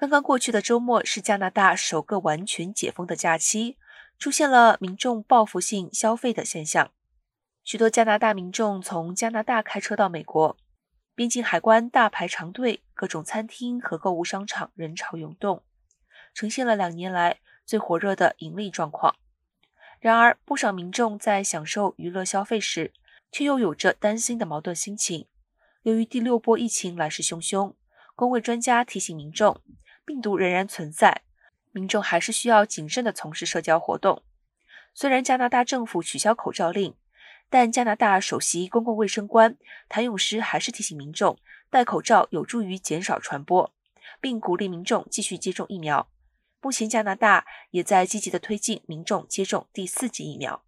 刚刚过去的周末是加拿大首个完全解封的假期，出现了民众报复性消费的现象。许多加拿大民众从加拿大开车到美国，边境海关大排长队，各种餐厅和购物商场人潮涌动，呈现了两年来最火热的盈利状况。然而，不少民众在享受娱乐消费时，却又有着担心的矛盾心情。由于第六波疫情来势汹汹，公卫专家提醒民众。病毒仍然存在，民众还是需要谨慎地从事社交活动。虽然加拿大政府取消口罩令，但加拿大首席公共卫生官谭咏诗还是提醒民众戴口罩有助于减少传播，并鼓励民众继续接种疫苗。目前，加拿大也在积极地推进民众接种第四剂疫苗。